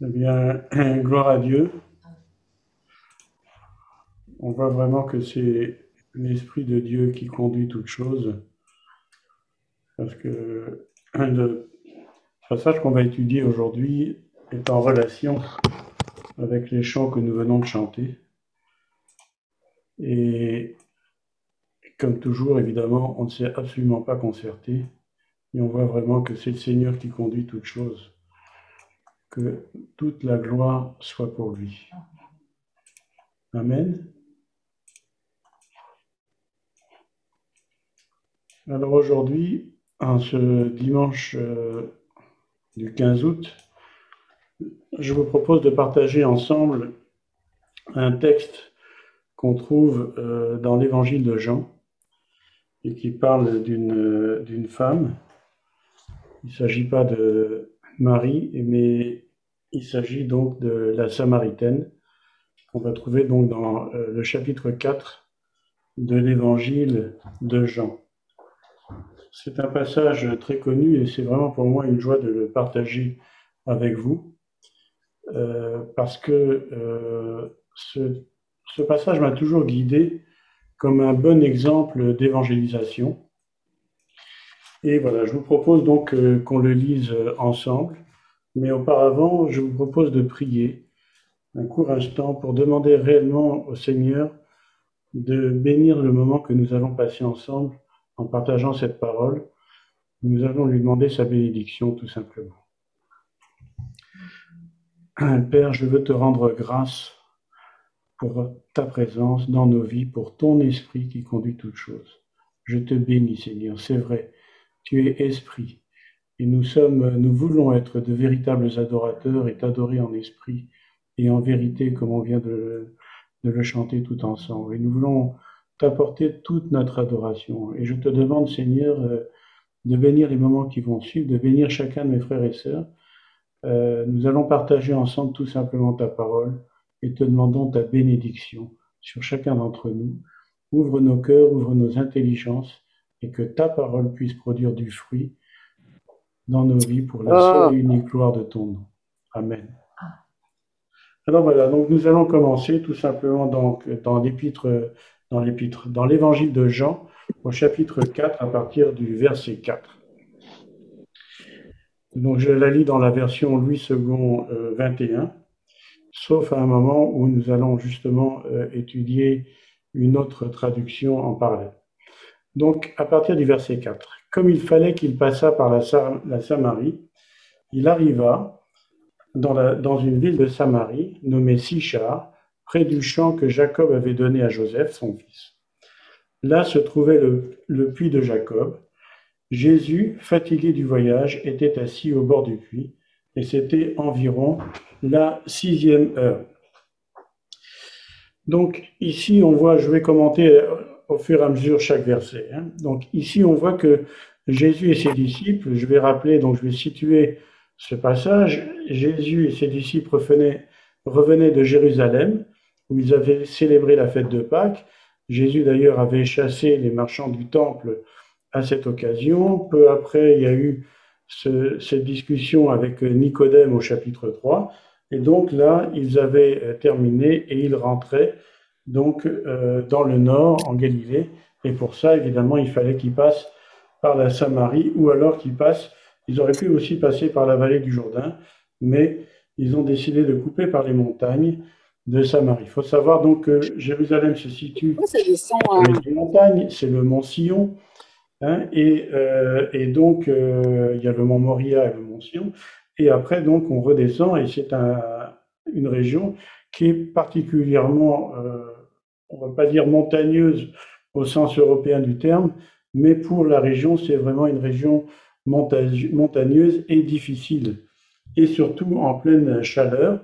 Eh bien, gloire à Dieu. On voit vraiment que c'est l'Esprit de Dieu qui conduit toutes choses. Parce que le passage qu'on va étudier aujourd'hui est en relation avec les chants que nous venons de chanter. Et comme toujours, évidemment, on ne s'est absolument pas concerté. Et on voit vraiment que c'est le Seigneur qui conduit toutes choses que toute la gloire soit pour lui. Amen. Alors aujourd'hui, en ce dimanche euh, du 15 août, je vous propose de partager ensemble un texte qu'on trouve euh, dans l'évangile de Jean et qui parle d'une femme. Il ne s'agit pas de Marie, mais il s'agit donc de la Samaritaine, qu'on va trouver donc dans euh, le chapitre 4 de l'évangile de Jean. C'est un passage très connu et c'est vraiment pour moi une joie de le partager avec vous, euh, parce que euh, ce, ce, passage m'a toujours guidé comme un bon exemple d'évangélisation. Et voilà, je vous propose donc qu'on le lise ensemble. Mais auparavant, je vous propose de prier un court instant pour demander réellement au Seigneur de bénir le moment que nous allons passer ensemble en partageant cette parole. Nous allons lui demander sa bénédiction tout simplement. Père, je veux te rendre grâce pour ta présence dans nos vies, pour ton esprit qui conduit toutes choses. Je te bénis, Seigneur. C'est vrai, tu es esprit. Et nous sommes, nous voulons être de véritables adorateurs et t'adorer en esprit et en vérité, comme on vient de, le chanter tout ensemble. Et nous voulons t'apporter toute notre adoration. Et je te demande, Seigneur, euh, de bénir les moments qui vont suivre, de bénir chacun de mes frères et sœurs. Euh, nous allons partager ensemble tout simplement ta parole et te demandons ta bénédiction sur chacun d'entre nous. Ouvre nos cœurs, ouvre nos intelligences et que ta parole puisse produire du fruit dans nos vies pour la ah. seule et unique gloire de ton nom. Amen. Alors voilà, donc nous allons commencer tout simplement donc dans l'épître, dans l'épître, dans l'évangile de Jean, au chapitre 4, à partir du verset 4. Donc je la lis dans la version Louis II 21, euh, sauf à un moment où nous allons justement euh, étudier une autre traduction en parallèle. Donc à partir du verset 4. Comme il fallait qu'il passât par la, Samarie, il arriva dans, une ville de Samarie nommée Sichar, près du champ que Jacob avait donné à Joseph, son fils. Là se trouvait le, puits de Jacob. Jésus, fatigué du voyage, était assis au bord du puits, et c'était environ la sixième heure. Donc ici, on voit, je vais commenter au fur et à mesure chaque verset. Hein. Donc ici, on voit que Jésus et ses disciples, je vais rappeler, donc je vais situer ce passage, Jésus et ses disciples revenaient, de Jérusalem, où ils avaient célébré la fête de Pâques. Jésus d'ailleurs avait chassé les marchands du temple à cette occasion. Peu après, il y a eu cette discussion avec Nicodème au chapitre 3. Et donc là, ils avaient terminé et ils rentraient donc euh, dans le nord, en Galilée. Et pour ça, évidemment, il fallait qu'ils passent par la Samarie, ou alors qu'ils passent, ils auraient pu aussi passer par la vallée du Jourdain, mais ils ont décidé de couper par les montagnes de Samarie. Il faut savoir donc que Jérusalem se situe sur les montagnes, c'est le mont Sion, hein, et, euh, et, donc euh, il y a le mont Moria et le mont Sion, et après donc on redescend, et c'est un, une région qui est particulièrement on va pas dire montagneuse au sens européen du terme, mais pour la région, c'est vraiment une région montagneuse et difficile, et surtout en pleine chaleur.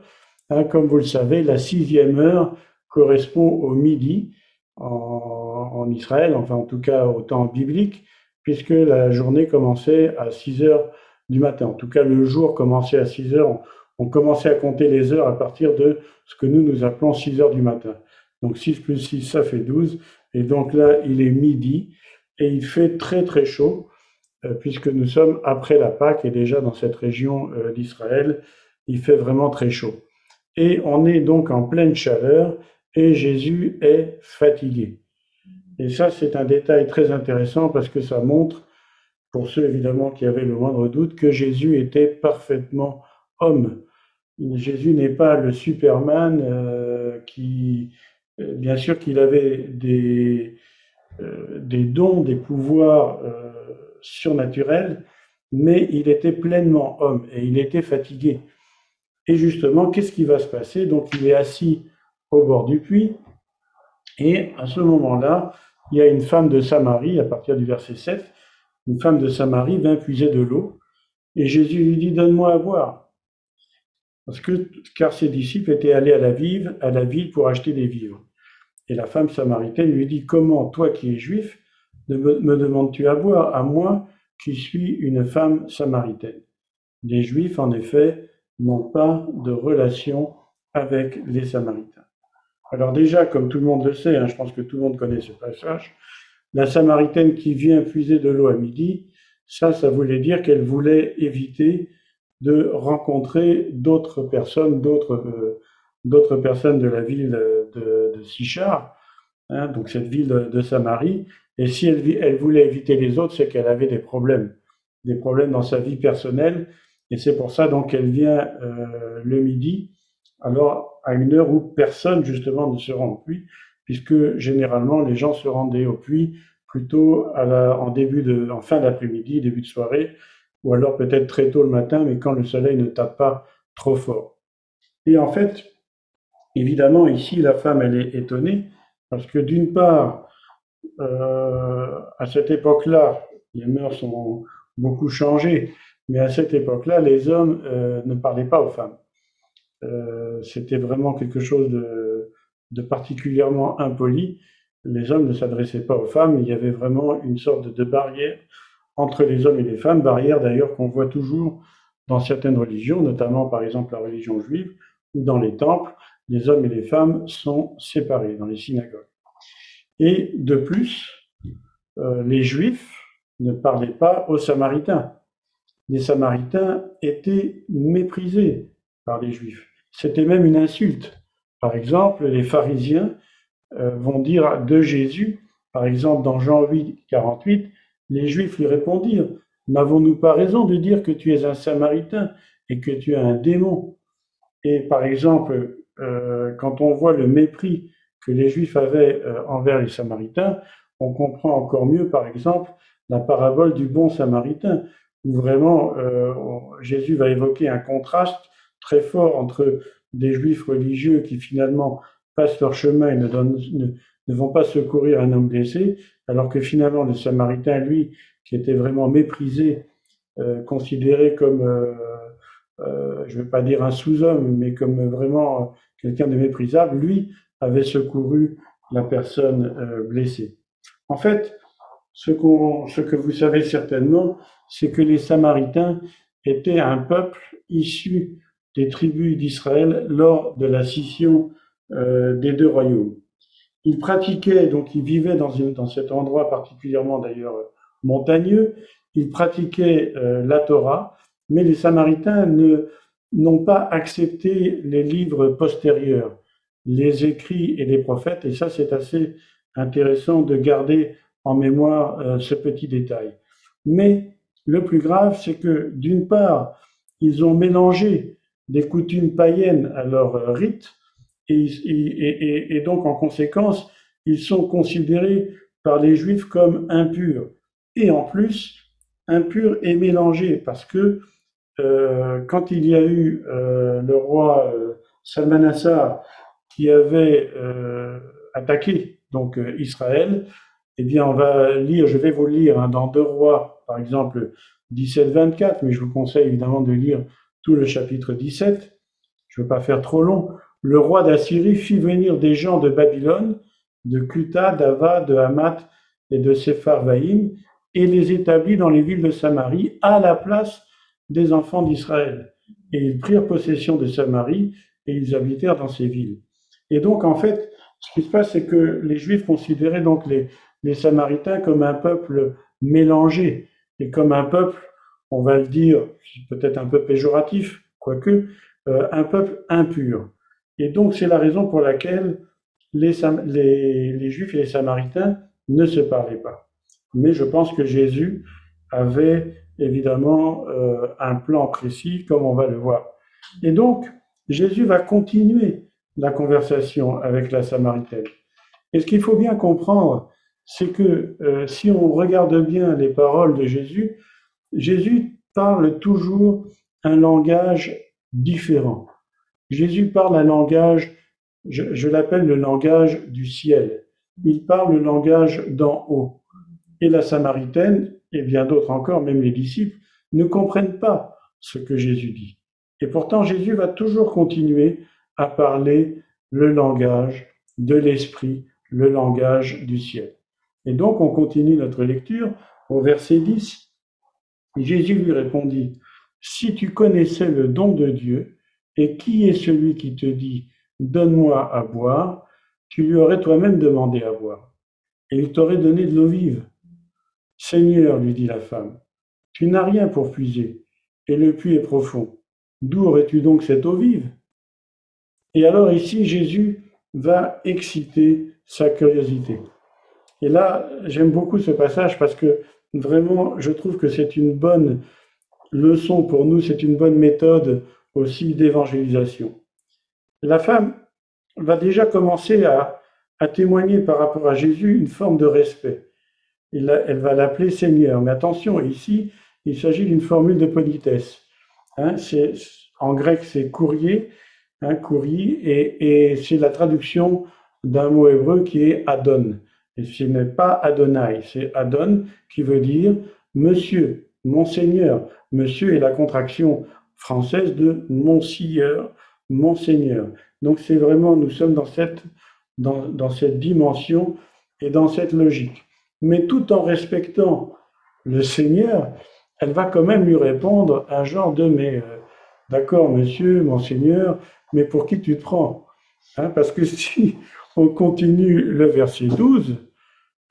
Hein, comme vous le savez, la sixième heure correspond au midi en, Israël, enfin en tout cas au temps biblique, puisque la journée commençait à 6 heures du matin. En tout cas, le jour commençait à 6 heures. On, on commençait à compter les heures à partir de ce que nous nous appelons 6 heures du matin. Donc 6 plus 6, ça fait 12. Et donc là, il est midi et il fait très très chaud euh, puisque nous sommes après la Pâque et déjà dans cette région euh, d'Israël, il fait vraiment très chaud. Et on est donc en pleine chaleur et Jésus est fatigué. Et ça, c'est un détail très intéressant parce que ça montre, pour ceux évidemment qui avaient le moindre doute, que Jésus était parfaitement homme. Jésus n'est pas le Superman euh, qui, bien sûr qu'il avait des, euh, dons, des pouvoirs surnaturels, mais il était pleinement homme et il était fatigué. Et justement, qu'est-ce qui va se passer? Donc il est assis au bord du puits, et à ce moment-là, il y a une femme de Samarie, à partir du verset 7, une femme de Samarie vient puiser de l'eau, et Jésus lui dit, donne-moi à boire. Parce que, car ses disciples étaient allés à la, ville, pour acheter des vivres. Et la femme samaritaine lui dit, comment, toi qui es juif, me, me demandes-tu à boire, à moi qui suis une femme samaritaine? Les juifs, en effet, n'ont pas de relation avec les samaritains. Alors déjà, comme tout le monde le sait, hein, je pense que tout le monde connaît ce passage, la Samaritaine qui vient puiser de l'eau à midi, ça, ça voulait dire qu'elle voulait éviter de rencontrer d'autres personnes, d'autres euh, d'autres personnes de la ville de, Sichar, hein, donc cette ville de, Samarie. Et si elle, voulait éviter les autres, c'est qu'elle avait des problèmes, des problèmes dans sa vie personnelle. Et c'est pour ça donc qu'elle vient euh, le midi alors à une heure où personne justement ne se rend au puits, puisque généralement les gens se rendaient au puits plutôt en début de, en fin d'après-midi, début de soirée, ou alors peut-être très tôt le matin, mais quand le soleil ne tape pas trop fort. Et en fait, évidemment, ici, la femme, elle est étonnée, parce que d'une part, euh, à cette époque-là, les mœurs ont beaucoup changé, mais à cette époque-là, les hommes euh, ne parlaient pas aux femmes. Euh, c'était vraiment quelque chose de, particulièrement impoli. Les hommes ne s'adressaient pas aux femmes, il y avait vraiment une sorte de barrière entre les hommes et les femmes, barrière d'ailleurs qu'on voit toujours dans certaines religions, notamment par exemple la religion juive, ou dans les temples, les hommes et les femmes sont séparés dans les synagogues. Et de plus, euh, les juifs ne parlaient pas aux samaritains. Les samaritains étaient méprisés par les juifs. C'était même une insulte. Par exemple, les pharisiens euh, vont dire de Jésus, par exemple dans Jean 8, 48, les Juifs lui répondirent, N'avons-nous pas raison de dire que tu es un samaritain et que tu es un démon? Et par exemple, euh, quand on voit le mépris que les Juifs avaient euh, envers les Samaritains, on comprend encore mieux, par exemple, la parabole du bon Samaritain, où vraiment Jésus va évoquer un contraste très fort entre des juifs religieux qui finalement passent leur chemin et ne, vont pas secourir un homme blessé, alors que finalement le Samaritain, lui, qui était vraiment méprisé, euh, considéré comme, euh, euh, je ne vais pas dire un sous-homme, mais comme vraiment quelqu'un de méprisable, lui avait secouru la personne blessée. En fait, ce, que vous savez certainement, c'est que les Samaritains étaient un peuple issu des tribus d'Israël lors de la scission des deux royaumes. Ils pratiquaient, donc ils vivaient dans, dans cet endroit particulièrement d'ailleurs montagneux, ils pratiquaient euh, la Torah, mais les Samaritains ne, n'ont pas accepté les livres postérieurs, les écrits et les prophètes, et ça c'est assez intéressant de garder en mémoire euh, ce petit détail. Mais le plus grave, c'est que d'une part, ils ont mélangé des coutumes païennes à leur euh, rite, et, donc en conséquence, ils sont considérés par les juifs comme impurs. Et en plus, impurs et mélangés, parce que euh, quand il y a eu euh, le roi euh, Salmanassar qui avait attaqué donc Israël, eh bien on va lire, je vais vous lire hein, dans deux rois, par exemple 17-24, mais je vous conseille évidemment de lire tout le chapitre 17. Je ne veux pas faire trop long. Le roi d'Assyrie fit venir des gens de Babylone, de Kuta, d'Ava, de Hamath et de Sepharvaïm, et les établit dans les villes de Samarie à la place des enfants d'Israël. Et ils prirent possession de Samarie et ils habitèrent dans ces villes. Et donc, en fait, ce qui se passe, c'est que les Juifs considéraient donc les, les Samaritains comme un peuple mélangé et comme un peuple on va le dire, peut-être un peu péjoratif, quoique, euh, un peuple impur. Et donc c'est la raison pour laquelle les, Juifs et les Samaritains ne se parlaient pas. Mais je pense que Jésus avait évidemment euh, un plan précis, comme on va le voir. Et donc, Jésus va continuer la conversation avec la Samaritaine. Et ce qu'il faut bien comprendre, c'est que euh, si on regarde bien les paroles de Jésus, Jésus parle toujours un langage différent. Jésus parle un langage, je, l'appelle le langage du ciel. Il parle le langage d'en haut. Et la Samaritaine, et bien d'autres encore, même les disciples, ne comprennent pas ce que Jésus dit. Et pourtant, Jésus va toujours continuer à parler le langage de l'esprit, le langage du ciel. Et donc, on continue notre lecture au verset 10. Jésus lui répondit, Si tu connaissais le don de Dieu, et qui est celui qui te dit, Donne-moi à boire, tu lui aurais toi-même demandé à boire, et il t'aurait donné de l'eau vive. Seigneur, lui dit la femme, tu n'as rien pour puiser, et le puits est profond. D'où aurais-tu donc cette eau vive? Et alors ici, Jésus va exciter sa curiosité. Et là, j'aime beaucoup ce passage parce que vraiment, je trouve que c'est une bonne leçon pour nous, c'est une bonne méthode aussi d'évangélisation. La femme va déjà commencer à, témoigner par rapport à Jésus une forme de respect. elle va l'appeler Seigneur. Mais attention, ici, il s'agit d'une formule de politesse. Hein, en grec, c'est courrier, hein, courrier, et, c'est la traduction d'un mot hébreu qui est Adon. Et ce n'est pas Adonai, c'est Adon qui veut dire Monsieur, Monseigneur. Monsieur est la contraction française de Monsieur, Monseigneur. Donc c'est vraiment, nous sommes dans cette, dans, dans cette dimension et dans cette logique. Mais tout en respectant le Seigneur, elle va quand même lui répondre un genre de mais euh, d'accord monsieur, monseigneur, mais pour qui tu te prends hein, Parce que si on continue le verset 12,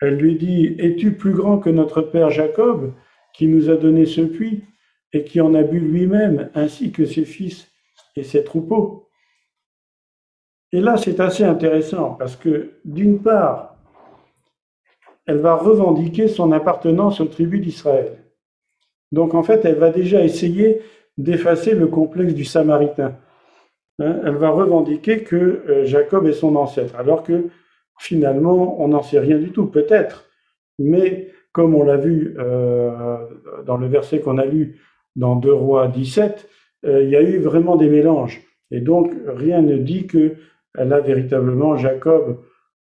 elle lui dit Es-tu plus grand que notre père Jacob, qui nous a donné ce puits? Et qui en a bu lui-même, ainsi que ses fils et ses troupeaux Et là, c'est assez intéressant parce que, d'une part, elle va revendiquer son appartenance aux tribus d'Israël. Donc en fait, elle va déjà essayer d'effacer le complexe du Samaritain. Hein, elle va revendiquer que euh, Jacob est son ancêtre, alors que finalement, on n'en sait rien du tout, peut-être. Mais comme on l'a vu euh, dans le verset qu'on a lu dans 2 Rois 17, euh, il y a eu vraiment des mélanges. Et donc, rien ne dit qu'elle a véritablement Jacob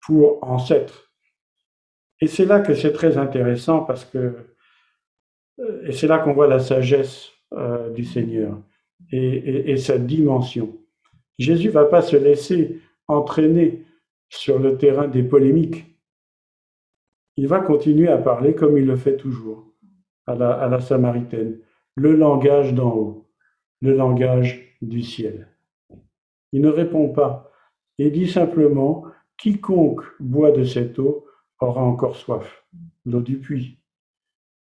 pour ancêtre. Et c'est là que c'est très intéressant parce que euh, et c'est là qu'on voit la sagesse euh, du Seigneur et, sa dimension. Jésus va pas se laisser entraîner sur le terrain des polémiques. Il va continuer à parler comme il le fait toujours à la Samaritaine, le langage d'en haut, le langage du ciel. Il ne répond pas et dit simplement, quiconque boit de cette eau aura encore soif, l'eau du puits.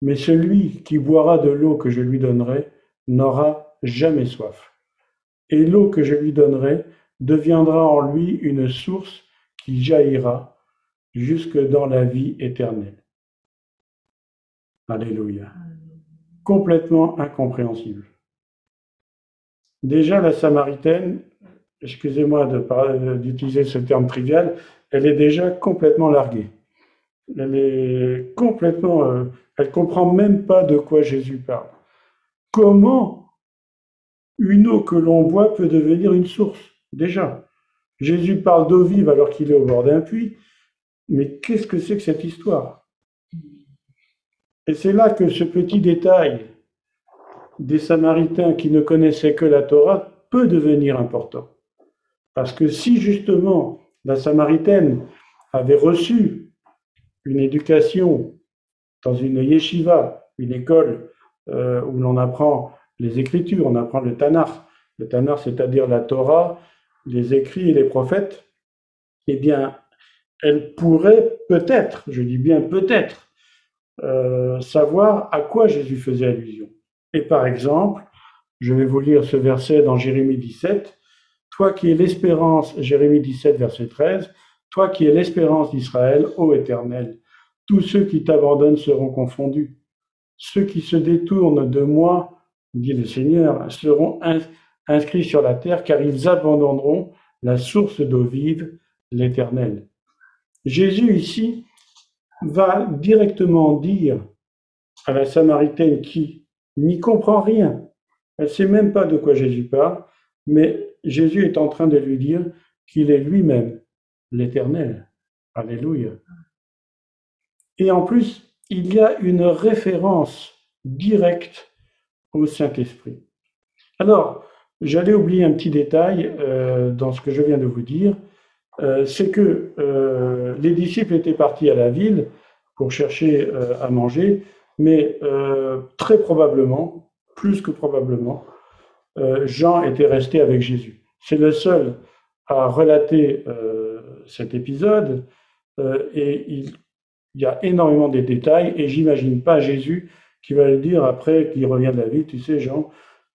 Mais celui qui boira de l'eau que je lui donnerai n'aura jamais soif. Et l'eau que je lui donnerai deviendra en lui une source qui jaillira jusque dans la vie éternelle. Alléluia. Complètement incompréhensible. Déjà, la Samaritaine, excusez-moi d'utiliser ce terme trivial, elle est déjà complètement larguée. Elle est complètement euh, elle comprend même pas de quoi Jésus parle. Comment une eau que l'on boit peut devenir une source? Déjà, Jésus parle d'eau vive alors qu'il est au bord d'un puits. Mais qu'est-ce que c'est que cette histoire? Et c'est là que ce petit détail des Samaritains qui ne connaissaient que la Torah peut devenir important. Parce que si justement la Samaritaine avait reçu une éducation dans une yeshiva, une école euh, où l'on apprend les Écritures, on apprend le Tanar, le Tanar c'est-à-dire la Torah, les écrits et les prophètes, eh bien, elle pourrait peut-être, je dis bien peut-être, euh, savoir à quoi Jésus faisait allusion. Et par exemple, Je vais vous lire ce verset dans Jérémie 17. Toi qui es l'espérance, Jérémie 17, verset 13, toi qui es l'espérance d'Israël, ô Éternel, tous ceux qui t'abandonnent seront confondus. Ceux qui se détournent de moi, dit le Seigneur, seront inscrits sur la terre, car ils abandonneront la source d'eau vive, l'Éternel. Jésus ici va directement dire à la Samaritaine qui n'y comprend rien, elle ne sait même pas de quoi Jésus parle, mais Jésus est en train de lui dire qu'il est lui-même l'Éternel. Alléluia. Et en plus, il y a une référence directe au Saint-Esprit. Alors, j'allais oublier un petit détail euh, dans ce que je viens de vous dire, c'est que euh, les disciples étaient partis à la ville pour chercher à manger, mais très probablement, plus que probablement, Jean était resté avec Jésus. C'est le seul à relater cet épisode et il, y a énormément de détails et j'imagine pas Jésus qui va le dire après qu'il revient de la ville, tu sais Jean,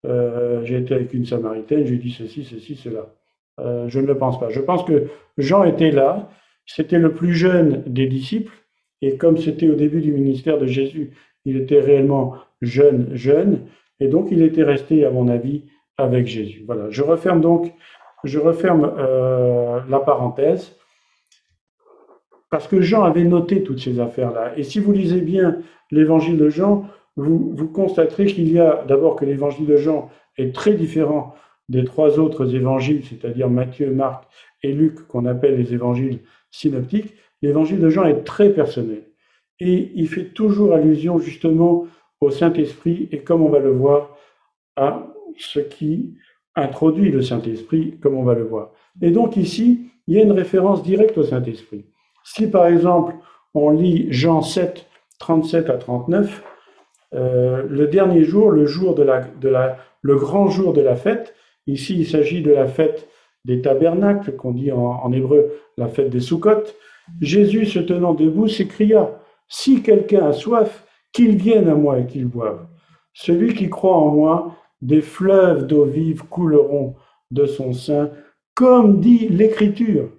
euh, j'ai été avec une Samaritaine, j'ai dit ceci, ceci, cela. Euh, je ne le pense pas. Je pense que Jean était là, c'était le plus jeune des disciples, et comme c'était au début du ministère de Jésus, il était réellement jeune, jeune, et donc il était resté, à mon avis, avec Jésus. Voilà, je referme donc, je referme euh, la parenthèse. Parce que Jean avait noté toutes ces affaires-là. Et si vous lisez bien l'évangile de Jean, vous, vous constaterez qu'il y a d'abord que l'évangile de Jean est très différent des trois autres évangiles, c'est-à-dire Matthieu, Marc et Luc, qu'on appelle les évangiles synoptiques. L'évangile de Jean est très personnel. Et il fait toujours allusion justement au Saint-Esprit et comme on va le voir, à ce qui introduit le Saint-Esprit, comme on va le voir. Et donc ici, il y a une référence directe au Saint-Esprit. Si par exemple on lit Jean 7, 37 à 39, euh, le dernier jour, le jour de la, de la, le grand jour de la fête, ici il s'agit de la fête des tabernacles, qu'on dit en, hébreu la fête des Sukkot, Jésus se tenant debout s'écria, Si quelqu'un a soif, qu'il vienne à moi et qu'il boive. Celui qui croit en moi, des fleuves d'eau vive couleront de son sein, comme dit l'Écriture.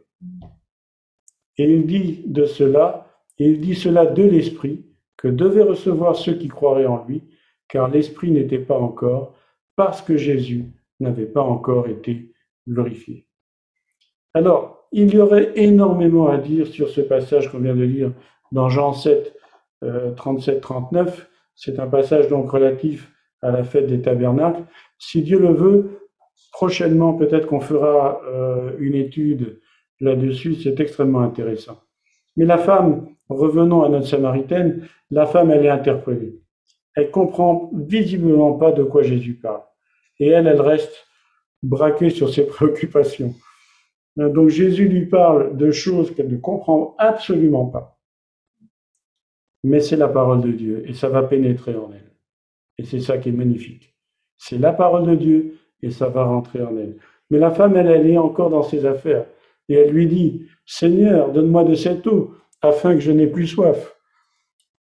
Et il dit de cela, et il dit cela de l'Esprit, que devaient recevoir ceux qui croiraient en lui, car l'Esprit n'était pas encore, parce que Jésus n'avait pas encore été glorifié. Alors, il y aurait énormément à dire sur ce passage qu'on vient de lire dans Jean 7, 37-39. Euh, C'est un passage donc relatif à la fête des tabernacles. Si Dieu le veut, prochainement, peut-être qu'on fera euh, une étude là-dessus, c'est extrêmement intéressant. Mais la femme, revenons à notre Samaritaine, la femme, elle est interpellée. Elle comprend visiblement pas de quoi Jésus parle. Et elle, elle reste braquée sur ses préoccupations. Donc Jésus lui parle de choses qu'elle ne comprend absolument pas. Mais c'est la parole de Dieu et ça va pénétrer en elle. Et c'est ça qui est magnifique. C'est la parole de Dieu et ça va rentrer en elle. Mais la femme, elle, elle est encore dans ses affaires. Et elle lui dit, Seigneur, donne-moi de cette eau, afin que je n'ai plus soif,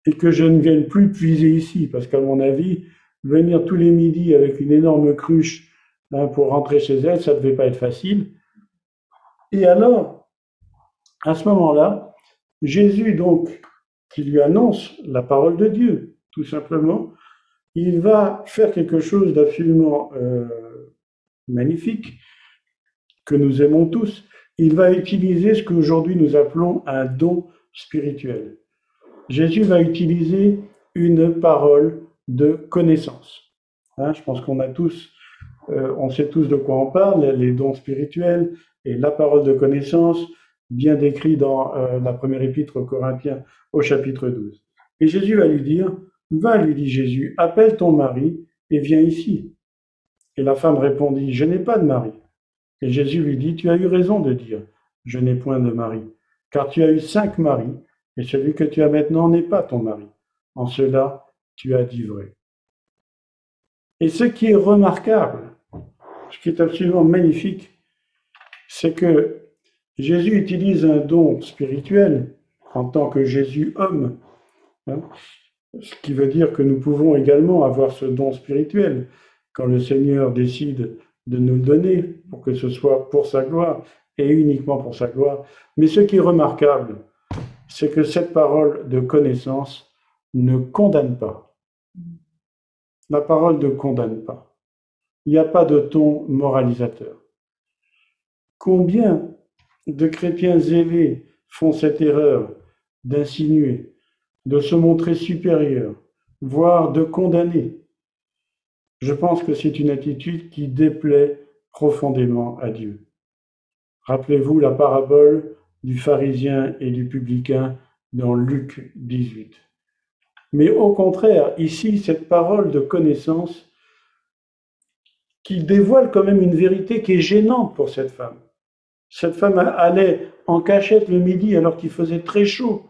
et que je ne vienne plus puiser ici, parce qu'à mon avis, venir tous les midis avec une énorme cruche hein, pour rentrer chez elle, ça ne devait pas être facile. Et alors, à ce moment-là, Jésus, donc, qui lui annonce la parole de Dieu, tout simplement, il va faire quelque chose d'absolument euh, magnifique, que nous aimons tous, il va utiliser ce qu'aujourd'hui nous appelons un don spirituel. Jésus va utiliser une parole de connaissance. Hein, je pense qu'on a tous, euh, on sait tous de quoi on parle, les dons spirituels et la parole de connaissance, bien décrit dans euh, la première épître aux Corinthiens au chapitre 12. Et Jésus va lui dire, va, lui dit Jésus, appelle ton mari et viens ici. Et la femme répondit, je n'ai pas de mari. Et Jésus lui dit, tu as eu raison de dire, je n'ai point de mari, car tu as eu cinq maris, et celui que tu as maintenant n'est pas ton mari. En cela, tu as dit vrai. Et ce qui est remarquable, ce qui est absolument magnifique, c'est que Jésus utilise un don spirituel en tant que Jésus homme, hein, ce qui veut dire que nous pouvons également avoir ce don spirituel. quand le Seigneur décide de nous le donner, pour que ce soit pour sa gloire et uniquement pour sa gloire. Mais ce qui est remarquable, c'est que cette parole de connaissance ne condamne pas. La parole ne condamne pas. Il n'y a pas de ton moralisateur. Combien de chrétiens zélés font cette erreur d'insinuer, de se montrer supérieurs, voire de condamner? Je pense que c'est une attitude qui déplaît profondément à Dieu. Rappelez-vous la parabole du pharisien et du publicain dans Luc 18. Mais au contraire, ici, cette parole de connaissance qui dévoile quand même une vérité qui est gênante pour cette femme. Cette femme allait en cachette le midi alors qu'il faisait très chaud,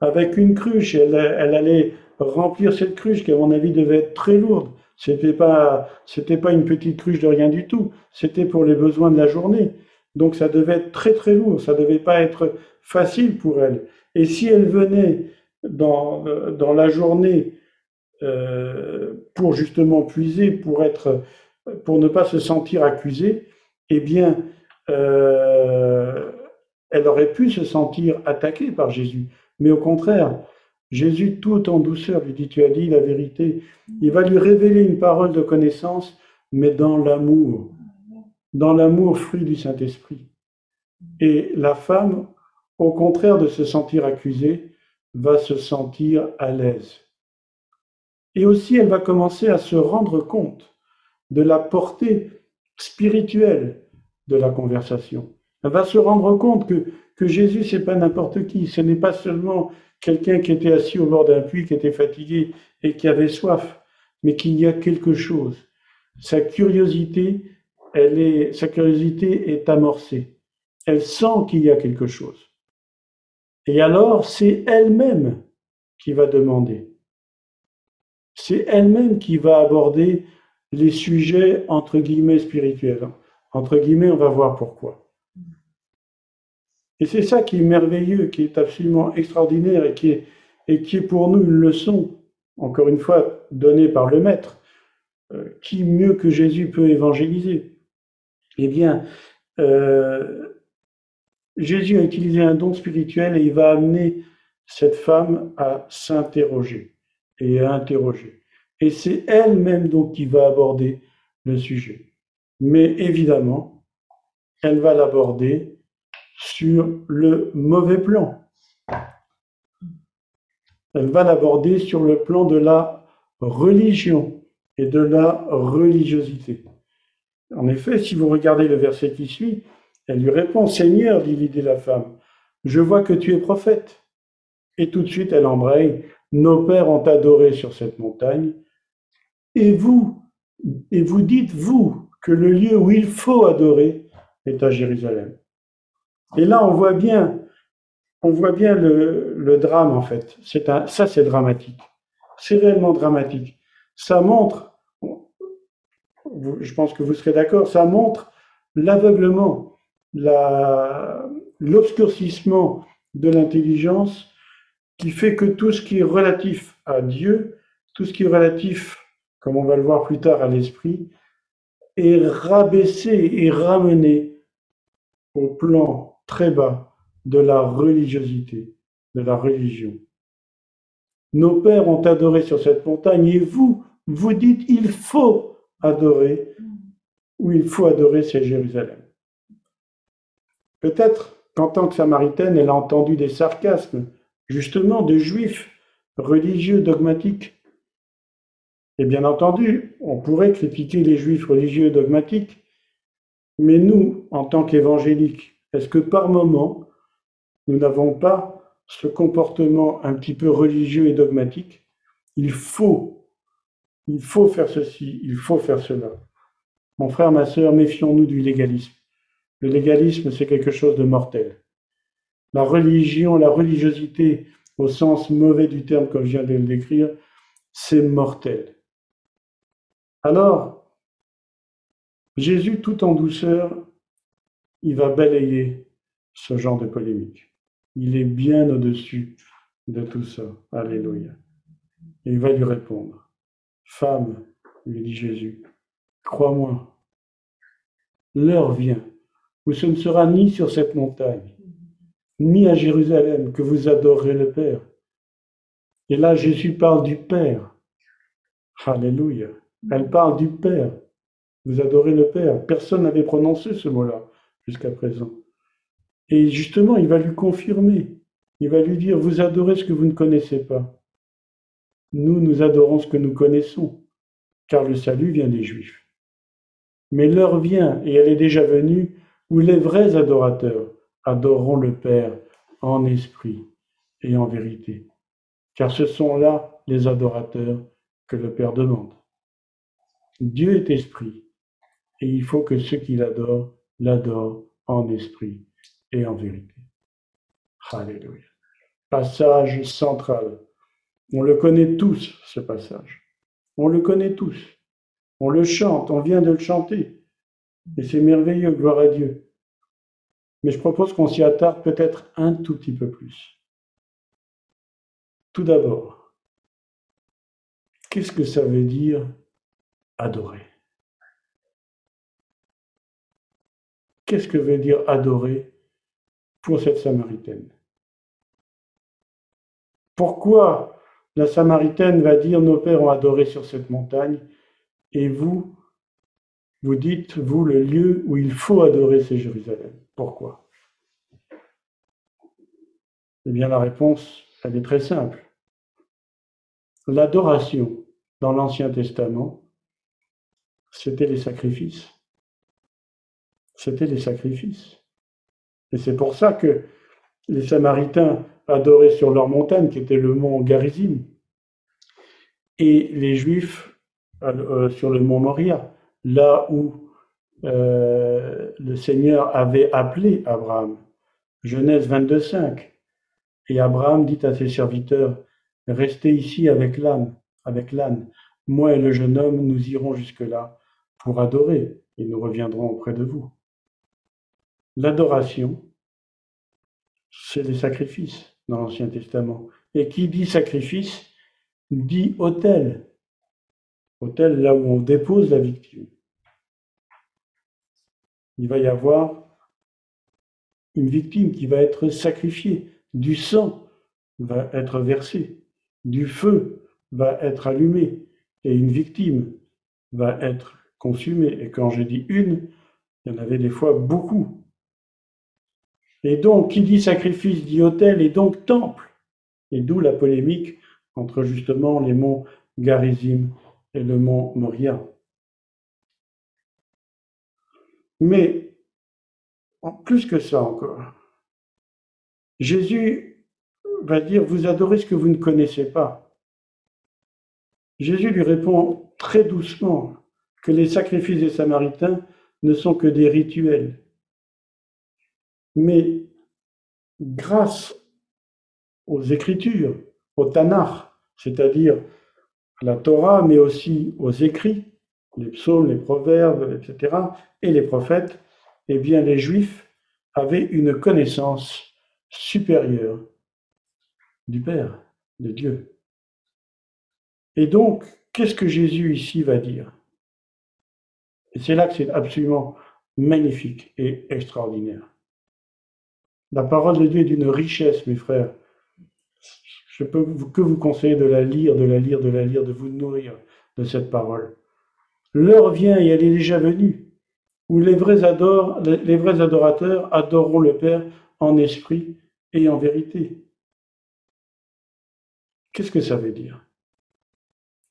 avec une cruche. Elle, elle allait remplir cette cruche qui, à mon avis, devait être très lourde. C'était pas, c'était pas une petite cruche de rien du tout. C'était pour les besoins de la journée. Donc ça devait être très très lourd. Ça devait pas être facile pour elle. Et si elle venait dans, dans la journée euh, pour justement puiser, pour être, pour ne pas se sentir accusée, eh bien, euh, elle aurait pu se sentir attaquée par Jésus. Mais au contraire, Jésus, tout en douceur, lui dit, tu as dit la vérité. Il va lui révéler une parole de connaissance, mais dans l'amour, dans l'amour fruit du Saint-Esprit. Et la femme, au contraire de se sentir accusée, va se sentir à l'aise. Et aussi, elle va commencer à se rendre compte de la portée spirituelle de la conversation. Elle va se rendre compte que, que Jésus, c'est pas n'importe qui. Ce n'est pas seulement quelqu'un qui était assis au bord d'un puits, qui était fatigué et qui avait soif, mais qu'il y a quelque chose. Sa curiosité, elle est, sa curiosité est amorcée. Elle sent qu'il y a quelque chose. Et alors, c'est elle-même qui va demander. C'est elle-même qui va aborder les sujets entre guillemets spirituels. Entre guillemets, on va voir pourquoi. Et c'est ça qui est merveilleux, qui est absolument extraordinaire et qui est, et qui est pour nous une leçon, encore une fois, donnée par le Maître. Euh, qui mieux que Jésus peut évangéliser? Eh bien, euh, Jésus a utilisé un don spirituel et il va amener cette femme à s'interroger et à interroger. Et c'est elle-même donc qui va aborder le sujet. Mais évidemment, elle va l'aborder sur le mauvais plan. Elle va l'aborder sur le plan de la religion et de la religiosité. En effet, si vous regardez le verset qui suit, elle lui répond, Seigneur, dit l'idée la femme, je vois que tu es prophète. Et tout de suite, elle embraye, nos pères ont adoré sur cette montagne, et vous, et vous dites, vous, que le lieu où il faut adorer est à Jérusalem. Et là, on voit bien, on voit bien le, drame, en fait. C'est ça, c'est dramatique. C'est réellement dramatique. Ça montre, je pense que vous serez d'accord, ça montre l'aveuglement l'obscurcissement de l'intelligence qui fait que tout ce qui est relatif à Dieu, tout ce qui est relatif, comme on va le voir plus tard, à l'esprit, est rabaissé et ramené au plan très bas de la religiosité, de la religion. Nos pères ont adoré sur cette montagne et vous, vous dites il faut adorer, ou il faut adorer, c'est Jérusalem. Peut-être qu'en tant que samaritaine, elle a entendu des sarcasmes, justement, de juifs religieux dogmatiques. Et bien entendu, on pourrait critiquer les juifs religieux dogmatiques, mais nous, en tant qu'évangéliques, est-ce que par moment, nous n'avons pas ce comportement un petit peu religieux et dogmatique? Il faut, il faut faire ceci, il faut faire cela. Mon frère, ma sœur, méfions-nous du légalisme. Le légalisme, c'est quelque chose de mortel. La religion, la religiosité, au sens mauvais du terme, comme je viens de le décrire, c'est mortel. Alors, Jésus, tout en douceur, il va balayer ce genre de polémique. Il est bien au-dessus de tout ça. Alléluia. Et il va lui répondre. Femme, lui dit Jésus, crois-moi, l'heure vient où ce ne sera ni sur cette montagne, ni à Jérusalem que vous adorerez le Père. Et là, Jésus parle du Père. Alléluia. Elle parle du Père. Vous adorez le Père. Personne n'avait prononcé ce mot-là jusqu'à présent. Et justement, il va lui confirmer. Il va lui dire, vous adorez ce que vous ne connaissez pas. Nous, nous adorons ce que nous connaissons, car le salut vient des Juifs. Mais l'heure vient, et elle est déjà venue, où les vrais adorateurs adoreront le Père en esprit et en vérité, car ce sont là les adorateurs que le Père demande. Dieu est esprit, et il faut que ceux qui l'adorent l'adorent en esprit et en vérité. Alléluia. Passage central. On le connaît tous, ce passage. On le connaît tous. On le chante, on vient de le chanter. Et c'est merveilleux, gloire à Dieu. Mais je propose qu'on s'y attarde peut-être un tout petit peu plus. Tout d'abord, qu'est-ce que ça veut dire adorer? Qu'est-ce que veut dire adorer pour cette Samaritaine? Pourquoi la Samaritaine va dire nos pères ont adoré sur cette montagne et vous, vous dites, vous, le lieu où il faut adorer, c'est Jérusalem. Pourquoi? Eh bien, la réponse, elle est très simple. L'adoration dans l'Ancien Testament, c'était les sacrifices c'était les sacrifices. Et c'est pour ça que les Samaritains adoraient sur leur montagne, qui était le mont Garizim, et les Juifs euh, sur le mont Moria, là où euh, le Seigneur avait appelé Abraham. Genèse 22.5. Et Abraham dit à ses serviteurs, restez ici avec l'âne, avec l'âne. Moi et le jeune homme, nous irons jusque-là pour adorer et nous reviendrons auprès de vous. L'adoration, c'est les sacrifices dans l'Ancien Testament. Et qui dit sacrifice dit autel. Autel, là où on dépose la victime. Il va y avoir une victime qui va être sacrifiée. Du sang va être versé. Du feu va être allumé. Et une victime va être consumée. Et quand je dis une, il y en avait des fois beaucoup. Et donc, qui dit sacrifice dit autel et donc temple. Et d'où la polémique entre justement les monts Garizim et le mont Moria. Mais, plus que ça encore, Jésus va dire, vous adorez ce que vous ne connaissez pas. Jésus lui répond très doucement que les sacrifices des Samaritains ne sont que des rituels, mais grâce aux Écritures, au Tanakh, c'est-à-dire la Torah, mais aussi aux écrits, les psaumes, les proverbes, etc., et les prophètes, eh bien, les Juifs avaient une connaissance supérieure du Père, de Dieu. Et donc, qu'est-ce que Jésus ici va dire? Et c'est là que c'est absolument magnifique et extraordinaire. La parole de Dieu est d'une richesse, mes frères. Je peux que vous conseiller de la lire, de la lire, de la lire, de vous nourrir de cette parole. L'heure vient et elle est déjà venue, où les vrais, les vrais adorateurs adoreront le Père en esprit et en vérité. Qu'est-ce que ça veut dire?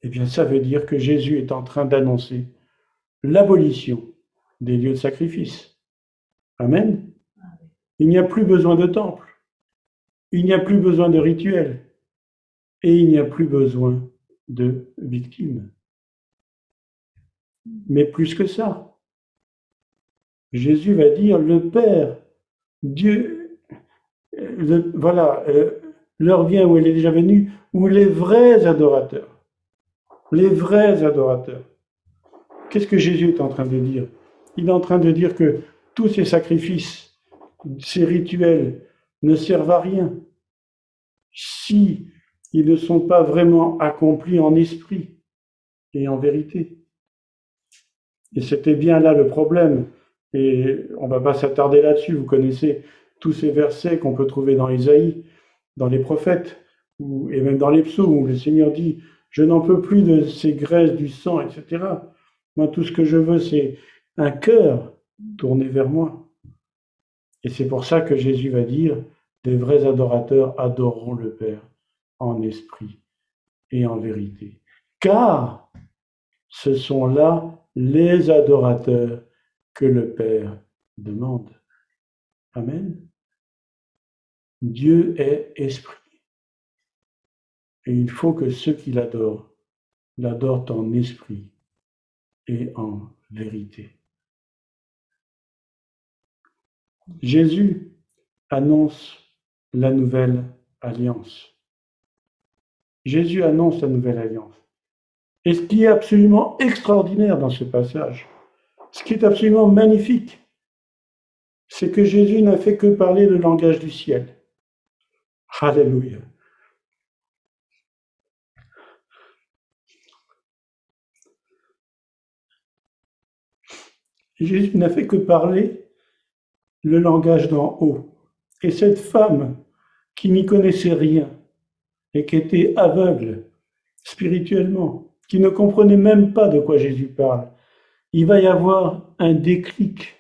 Eh bien, ça veut dire que Jésus est en train d'annoncer l'abolition des lieux de sacrifice. Amen? Il n'y a plus besoin de temple. Il n'y a plus besoin de rituels. Et il n'y a plus besoin de victimes. Mais plus que ça, Jésus va dire, le Père, Dieu, voilà, euh, l'heure vient où elle est déjà venue, où les vrais adorateurs, les vrais adorateurs, qu'est-ce que Jésus est en train de dire? Il est en train de dire que tous ces sacrifices ces rituels ne servent à rien si ils ne sont pas vraiment accomplis en esprit et en vérité. Et c'était bien là le problème. Et on va pas s'attarder là-dessus. Vous connaissez tous ces versets qu'on peut trouver dans Isaïe, dans les prophètes, et même dans les psaumes, où le Seigneur dit Je n'en peux plus de ces graisses, du sang, etc. Moi, tout ce que je veux, c'est un cœur tourné vers moi. Et c'est pour ça que Jésus va dire Des vrais adorateurs adoreront le Père en esprit et en vérité. Car ce sont là les adorateurs que le Père demande. Amen. Dieu est esprit. Et il faut que ceux qui l'adorent l'adorent en esprit et en vérité. Jésus annonce la nouvelle alliance. Jésus annonce la nouvelle alliance. Et ce qui est absolument extraordinaire dans ce passage, ce qui est absolument magnifique, c'est que Jésus n'a fait que parler le langage du ciel. Alléluia. Jésus n'a fait que parler le langage d'en haut. Et cette femme qui n'y connaissait rien et qui était aveugle spirituellement, qui ne comprenait même pas de quoi Jésus parle, il va y avoir un déclic.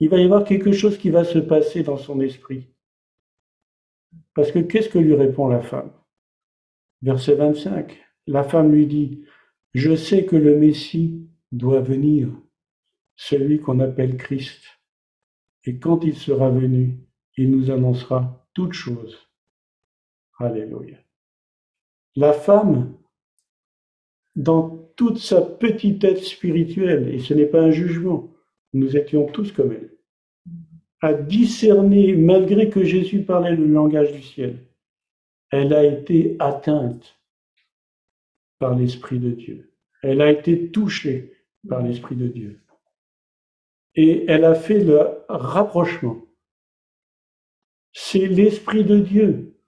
Il va y avoir quelque chose qui va se passer dans son esprit. Parce que qu'est-ce que lui répond la femme? Verset 25. La femme lui dit, Je sais que le Messie doit venir, celui qu'on appelle Christ. Et quand il sera venu, il nous annoncera toutes choses. Alléluia. La femme, dans toute sa petitesse spirituelle, et ce n'est pas un jugement, nous étions tous comme elle, a discerné, malgré que Jésus parlait le langage du ciel, elle a été atteinte par l'Esprit de Dieu. Elle a été touchée par l'Esprit de Dieu. Et elle a fait le rapprochement. C'est l'Esprit de Dieu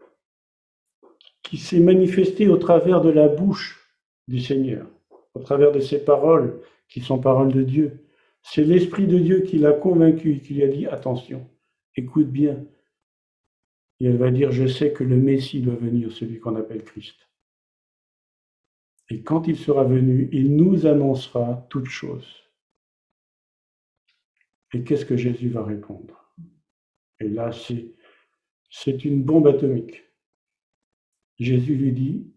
qui s'est manifesté au travers de la bouche du Seigneur, au travers de ses paroles qui sont paroles de Dieu. C'est l'Esprit de Dieu qui l'a convaincu, qui lui a dit attention, écoute bien. Et elle va dire je sais que le Messie doit venir, celui qu'on appelle Christ. Et quand il sera venu, il nous annoncera toutes choses. Et qu'est-ce que Jésus va répondre? Et là, c'est, c'est une bombe atomique. Jésus lui dit,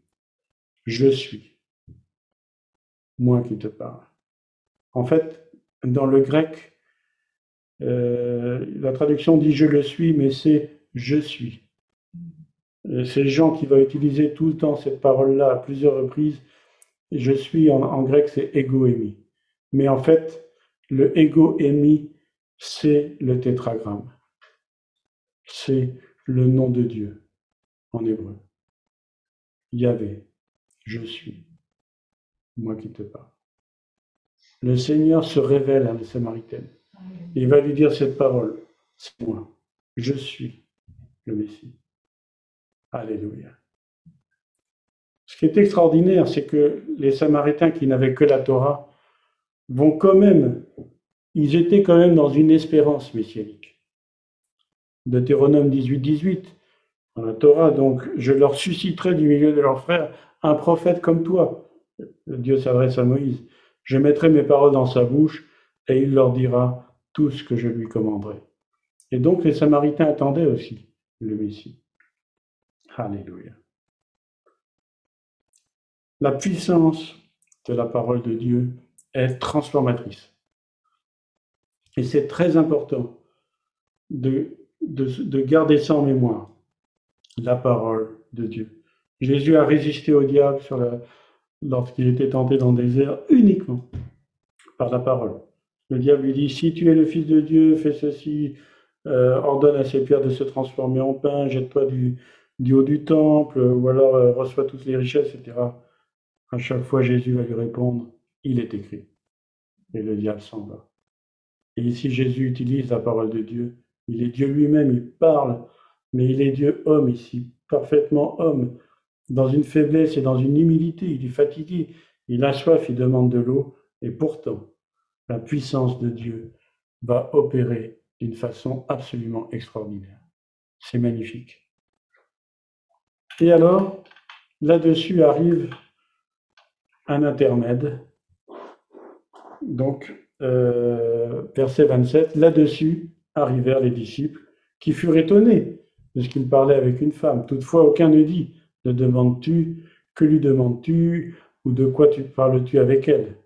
je suis, moi qui te parle. En fait, dans le grec, euh, la traduction dit je le suis, mais c'est je suis. Euh, c'est Jean qui va utiliser tout le temps cette parole-là à plusieurs reprises. Je suis en, grec, c'est ego-émi. Mais en fait, le ego-émi, c'est le tétragramme. C'est le nom de Dieu en hébreu. Yahvé, je suis, moi qui te parle le Seigneur se révèle à la Samaritaine. Il va lui dire cette parole. C'est moi. Je suis le Messie. Alléluia. Ce qui est extraordinaire, c'est que les Samaritains qui n'avaient que la Torah vont quand même, ils étaient quand même dans une espérance messianique. Deutéronome 18, 18, dans la Torah, donc je leur susciterai du milieu de leurs frères un prophète comme toi. Dieu s'adresse à Moïse. Je mettrai mes paroles dans sa bouche et il leur dira tout ce que je lui commanderai. Et donc les Samaritains attendaient aussi le Messie. Alléluia. La puissance de la parole de Dieu est transformatrice. Et c'est très important de, de, garder ça en mémoire, la parole de Dieu. Jésus a résisté au diable sur la, lorsqu'il était tenté dans le désert uniquement par la parole. Le diable lui dit, si tu es le Fils de Dieu, fais ceci, euh, ordonne à ces pierres de se transformer en pain, jette-toi du, haut du temple, ou alors euh, reçois toutes les richesses, etc. À chaque fois, Jésus va lui répondre, il est écrit. Et le diable s'en va. Et ici, Jésus utilise la parole de Dieu. Il est Dieu lui-même, il parle, mais il est Dieu homme ici, parfaitement homme dans une faiblesse et dans une humilité. Il est fatigué, il a soif, il demande de l'eau, et pourtant, la puissance de Dieu va opérer d'une façon absolument extraordinaire. C'est magnifique. Et alors, là-dessus arrive un intermède. Donc, euh, verset 27, là-dessus arrivèrent les disciples qui furent étonnés de ce qu'il parlait avec une femme. Toutefois, aucun ne dit, ne demandes-tu, que lui demandes-tu, ou de quoi tu parles-tu avec elle?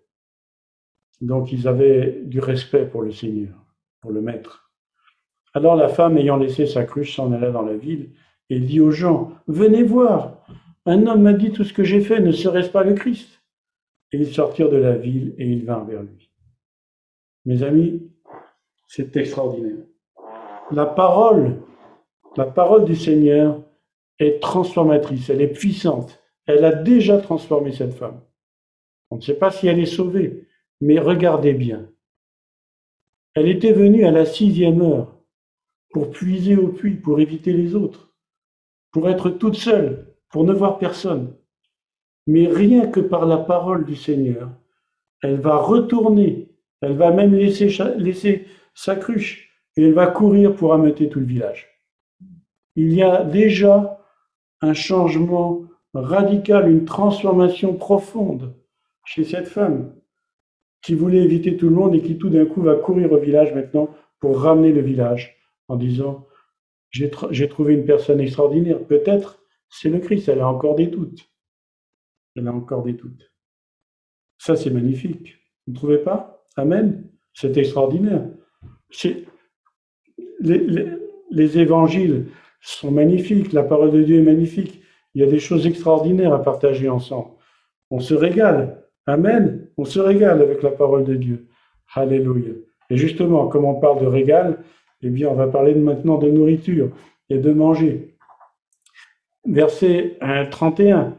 Donc ils avaient du respect pour le Seigneur, pour le Maître. Alors la femme, ayant laissé sa cruche, s'en alla dans la ville et dit aux gens, Venez voir, un homme m'a dit tout ce que j'ai fait, ne serait-ce pas le Christ Et ils sortirent de la ville et ils vinrent vers lui. Mes amis, c'est extraordinaire. La parole, la parole du Seigneur est transformatrice, elle est puissante. Elle a déjà transformé cette femme. On ne sait pas si elle est sauvée, mais regardez bien. Elle était venue à la sixième heure pour puiser au puits, pour éviter les autres, pour être toute seule, pour ne voir personne. Mais rien que par la parole du Seigneur, elle va retourner, elle va même laisser, laisser sa cruche et elle va courir pour ameuter tout le village. Il y a déjà un changement radical, une transformation profonde chez cette femme qui voulait éviter tout le monde et qui tout d'un coup va courir au village maintenant pour ramener le village en disant j'ai trouvé une personne extraordinaire. Peut-être c'est le Christ, elle a encore des doutes. Elle a encore des doutes. Ça, c'est magnifique. Vous ne trouvez pas? Amen. C'est extraordinaire. Les, les évangiles sont magnifiques, la parole de Dieu est magnifique. Il y a des choses extraordinaires à partager ensemble. On se régale. Amen. On se régale avec la parole de Dieu. Alléluia. Et justement, comme on parle de régal, eh bien, on va parler maintenant de nourriture et de manger. Verset 31.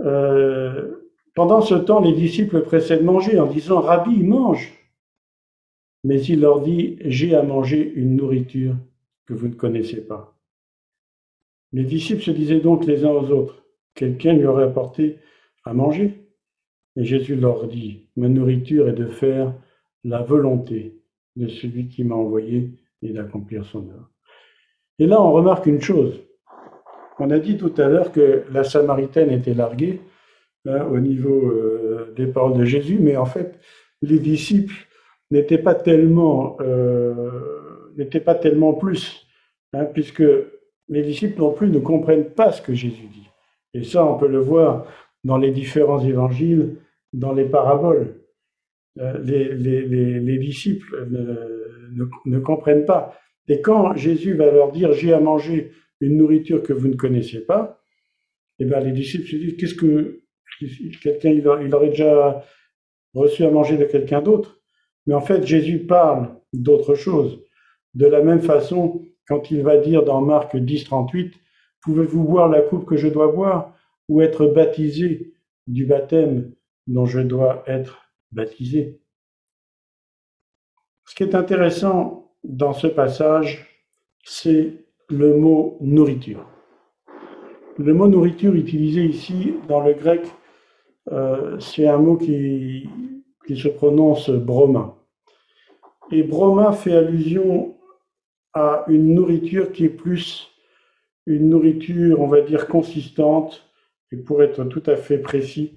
Euh, pendant ce temps, les disciples pressaient de manger en disant Rabbi, mange. Mais il leur dit J'ai à manger une nourriture vous ne connaissez pas. Les disciples se disaient donc les uns aux autres, quelqu'un lui aurait apporté à manger Et Jésus leur dit, ma nourriture est de faire la volonté de celui qui m'a envoyé et d'accomplir son œuvre. Et là, on remarque une chose. On a dit tout à l'heure que la Samaritaine était larguée hein, au niveau euh, des paroles de Jésus, mais en fait, les disciples n'étaient pas tellement, euh, n'étaient pas tellement plus, hein, puisque les disciples non plus ne comprennent pas ce que Jésus dit. Et ça, on peut le voir dans les différents évangiles, dans les paraboles. Euh, les, disciples ne, comprennent pas. Et quand Jésus va leur dire j'ai à manger une nourriture que vous ne connaissez pas, eh bien les disciples se disent qu'est-ce que quelqu'un il, aurait déjà reçu à manger de quelqu'un d'autre? Mais en fait, Jésus parle d'autre chose. De la même façon, quand il va dire dans Marc 10, 38, Pouvez-vous boire la coupe que je dois boire ou être baptisé du baptême dont je dois être baptisé? Ce qui est intéressant dans ce passage, c'est le mot nourriture. Le mot nourriture utilisé ici dans le grec, euh, c'est un mot qui, qui se prononce broma. Et broma fait allusion à une nourriture qui est plus une nourriture, on va dire, consistante, et pour être tout à fait précis,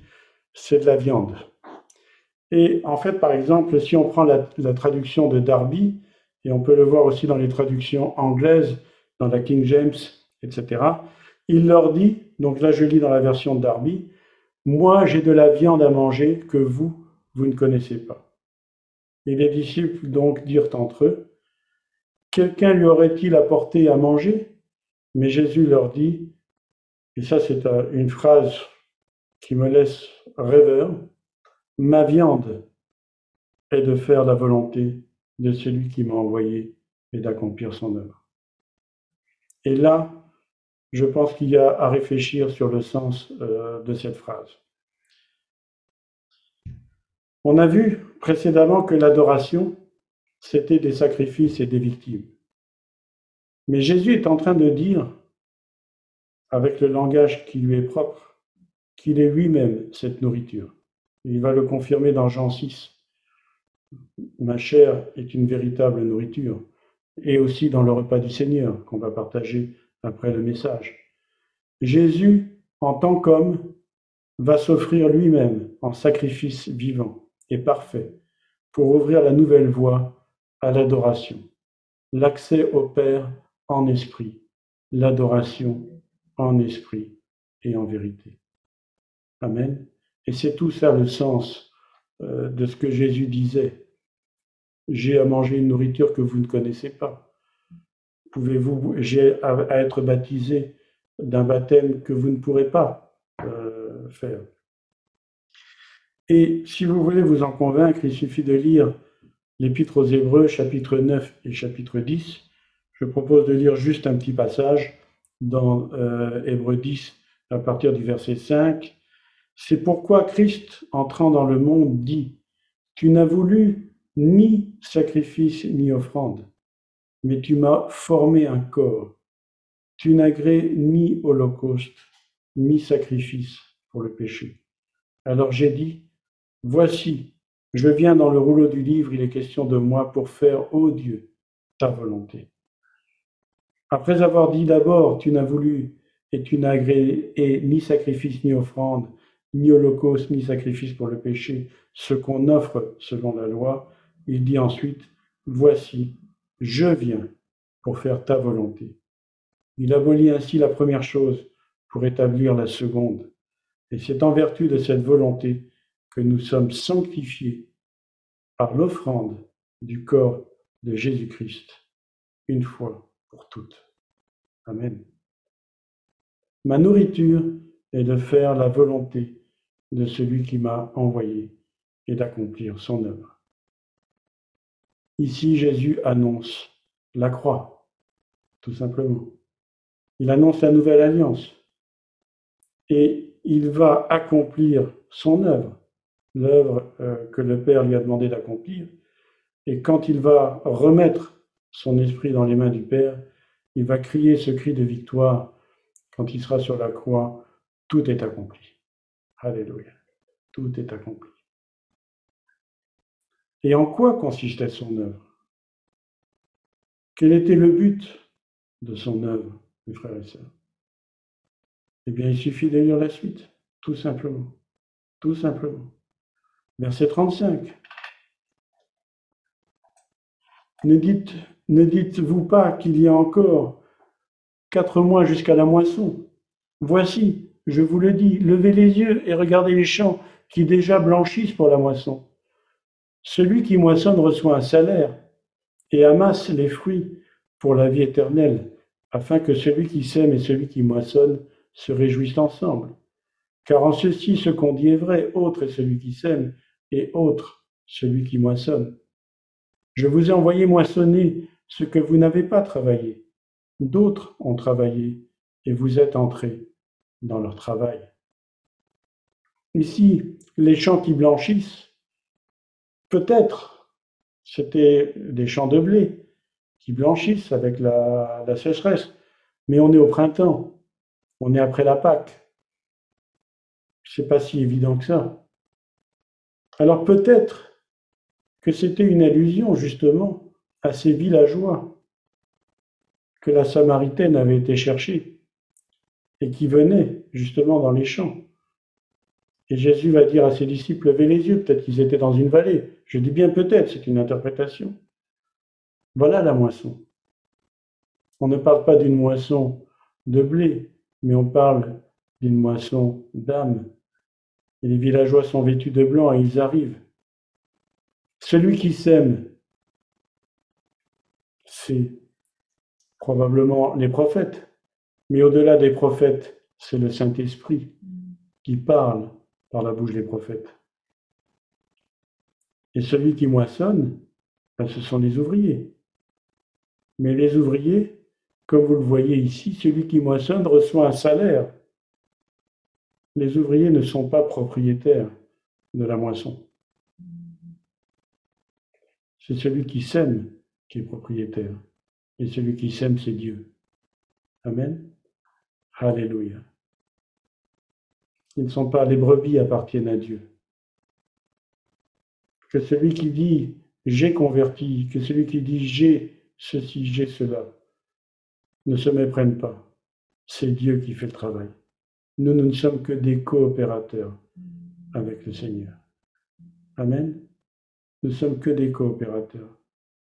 c'est de la viande. Et en fait, par exemple, si on prend la, traduction de Darby, et on peut le voir aussi dans les traductions anglaises, dans la King James, etc., il leur dit, donc là je lis dans la version de Darby, Moi j'ai de la viande à manger que vous, vous ne connaissez pas. Et les disciples donc dirent entre eux, Quelqu'un lui aurait-il apporté à manger? Mais Jésus leur dit, et ça c'est une phrase qui me laisse rêveur, ma viande est de faire la volonté de celui qui m'a envoyé et d'accomplir son œuvre. Et là, je pense qu'il y a à réfléchir sur le sens euh, de cette phrase. On a vu précédemment que l'adoration c'était des sacrifices et des victimes. Mais Jésus est en train de dire, avec le langage qui lui est propre, qu'il est lui-même cette nourriture. Il va le confirmer dans Jean 6. Ma chair est une véritable nourriture. Et aussi dans le repas du Seigneur qu'on va partager après le message. Jésus, en tant qu'homme, va s'offrir lui-même en sacrifice vivant et parfait pour ouvrir la nouvelle voie à l'adoration, l'accès au Père en esprit, l'adoration en esprit et en vérité. Amen. Et c'est tout ça le sens euh, de ce que Jésus disait. J'ai à manger une nourriture que vous ne connaissez pas. Pouvez-vous, j'ai à, être baptisé d'un baptême que vous ne pourrez pas euh, faire. Et si vous voulez vous en convaincre, il suffit de lire l'Épître aux Hébreux, chapitre 9 et chapitre 10. Je propose de lire juste un petit passage dans euh, Hébreux 10 à partir du verset 5. C'est pourquoi Christ, entrant dans le monde, dit, Tu n'as voulu ni sacrifice ni offrande, mais tu m'as formé un corps. Tu n'agrées ni holocauste, ni sacrifice pour le péché. Alors j'ai dit, Voici, je viens dans le rouleau du livre, il est question de moi pour faire, ô Dieu, ta volonté. Après avoir dit d'abord, tu n'as voulu et tu n'as agréé ni sacrifice ni offrande, ni holocauste, ni sacrifice pour le péché, ce qu'on offre selon la loi, il dit ensuite, Voici, je viens pour faire ta volonté. Il abolit ainsi la première chose pour établir la seconde. Et c'est en vertu de cette volonté que nous sommes sanctifiés par l'offrande du corps de Jésus-Christ, une fois pour toutes. Amen. Ma nourriture est de faire la volonté de celui qui m'a envoyé et d'accomplir son œuvre. Ici, Jésus annonce la croix, tout simplement. Il annonce la nouvelle alliance et il va accomplir son œuvre, l'œuvre euh, que le Père lui a demandé d'accomplir. Et quand il va remettre son esprit dans les mains du Père, il va crier ce cri de victoire quand il sera sur la croix, tout est accompli. Alléluia. Tout est accompli. Et en quoi consistait son œuvre? Quel était le but de son œuvre, mes frères et sœurs? Eh bien, il suffit de lire la suite, tout simplement. Tout simplement. Verset 35. Ne dites, ne dites-vous pas qu'il y a encore quatre mois jusqu'à la moisson? Voici, je vous le dis, levez les yeux et regardez les champs qui déjà blanchissent pour la moisson. Celui qui moissonne reçoit un salaire et amasse les fruits pour la vie éternelle, afin que celui qui sème et celui qui moissonne se réjouissent ensemble. Car en ceci, ce qu'on dit est vrai, autre est celui qui sème et autre celui qui moissonne. Je vous ai envoyé moissonner ce que vous n'avez pas travaillé. D'autres ont travaillé et vous êtes entrés dans leur travail. Ici, les champs qui blanchissent, peut-être c'était des champs de blé qui blanchissent avec la, sécheresse, mais on est au printemps, on est après la Pâque. C'est pas si évident que ça. Alors peut-être que c'était une allusion justement à ces villageois que la Samaritaine avait été chercher et qui venaient justement dans les champs. Et Jésus va dire à ses disciples, levez les yeux, peut-être qu'ils étaient dans une vallée. Je dis bien peut-être, c'est une interprétation. Voilà la moisson. On ne parle pas d'une moisson de blé, mais on parle d'une moisson d'âme. Les villageois sont vêtus de blanc et ils arrivent. Celui qui sème, c'est probablement les prophètes. Mais au-delà des prophètes, c'est le Saint-Esprit qui parle par la bouche des prophètes. Et celui qui moissonne, ben, ce sont les ouvriers. Mais les ouvriers, comme vous le voyez ici, celui qui moissonne reçoit un salaire. Les ouvriers ne sont pas propriétaires de la moisson. C'est celui qui sème qui est propriétaire. Et celui qui sème, c'est Dieu. Amen. Alléluia. Ils ne sont pas les brebis appartiennent à Dieu. que celui qui dit j'ai converti, que celui qui dit j'ai ceci, j'ai cela, ne se méprenne pas. C'est Dieu qui fait le travail. Nous, ne sommes que des coopérateurs avec le Seigneur. Amen. Nous sommes que des coopérateurs.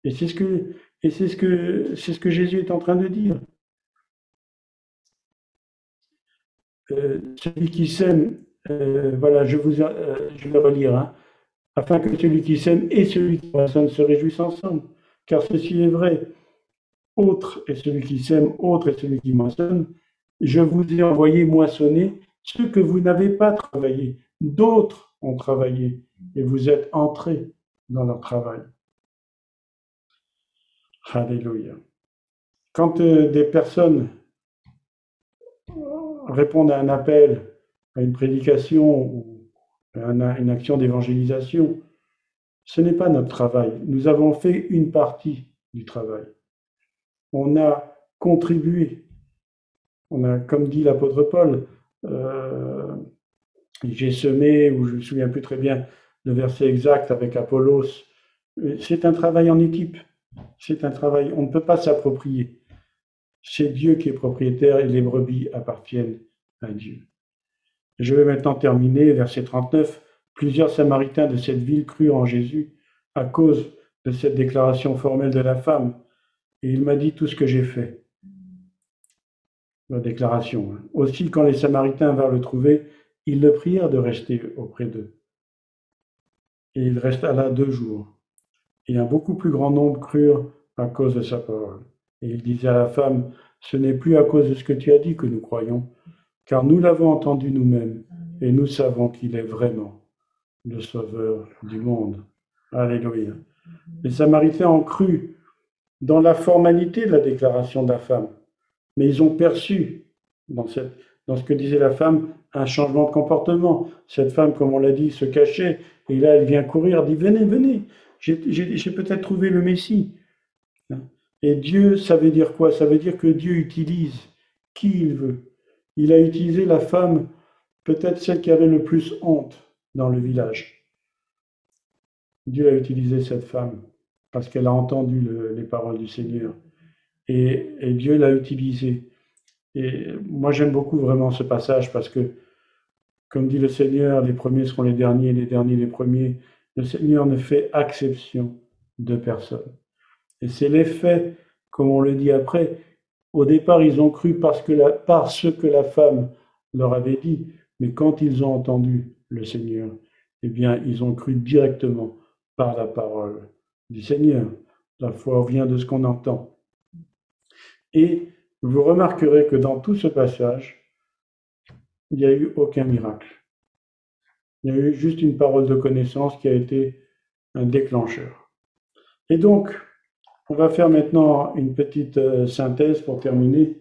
Et c'est ce que, et c'est ce que, c'est ce que Jésus est en train de dire. Euh, celui qui sème, euh, voilà, je vous, euh, vais relire, hein, afin que celui qui sème et celui qui moissonne se réjouissent ensemble, car ceci est vrai. Autre est celui qui sème, autre est celui qui moissonne. Je vous ai envoyé moissonner ce que vous n'avez pas travaillé. D'autres ont travaillé et vous êtes entrés dans leur travail. Alléluia. Quand euh, des personnes répondent à un appel, à une prédication ou à une action d'évangélisation, ce n'est pas notre travail. Nous avons fait une partie du travail. On a contribué. On a, comme dit l'apôtre Paul, euh, j'ai semé, ou je ne me souviens plus très bien le verset exact avec Apollos. C'est un travail en équipe. C'est un travail, on ne peut pas s'approprier. C'est Dieu qui est propriétaire et les brebis appartiennent à Dieu. Je vais maintenant terminer, verset 39. Plusieurs Samaritains de cette ville crurent en Jésus à cause de cette déclaration formelle de la femme, et il m'a dit tout ce que j'ai fait. La déclaration. Aussi, quand les Samaritains vinrent le trouver, ils le prièrent de rester auprès d'eux. Et il resta là deux jours et un beaucoup plus grand nombre crurent à cause de sa parole. Et il disait à la femme, ce n'est plus à cause de ce que tu as dit que nous croyons, car nous l'avons entendu nous-mêmes, et nous savons qu'il est vraiment le Sauveur du monde. Alléluia. Les Samaritains ont cru dans la formalité de la déclaration de la femme, mais ils ont perçu dans, cette, dans ce que disait la femme un changement de comportement. Cette femme, comme on l'a dit, se cachait, et là elle vient courir, dit venez, venez, j'ai peut-être trouvé le Messie. Et Dieu, ça veut dire quoi? Ça veut dire que Dieu utilise qui il veut. Il a utilisé la femme, peut-être celle qui avait le plus honte dans le village. Dieu a utilisé cette femme parce qu'elle a entendu les paroles du Seigneur. Et, Dieu l'a utilisée. Et moi, j'aime beaucoup vraiment ce passage parce que, comme dit le Seigneur, les premiers seront les derniers, les derniers les premiers. Le Seigneur ne fait acception de personne. Et c'est l'effet, comme on le dit après, au départ, ils ont cru parce que la, parce que la femme leur avait dit, mais quand ils ont entendu le Seigneur, eh bien, ils ont cru directement par la parole du Seigneur. La foi vient de ce qu'on entend. Et vous remarquerez que dans tout ce passage, il n'y a eu aucun miracle. Il y a eu juste une parole de connaissance qui a été un déclencheur. Et donc, on va faire maintenant une petite euh, synthèse pour terminer.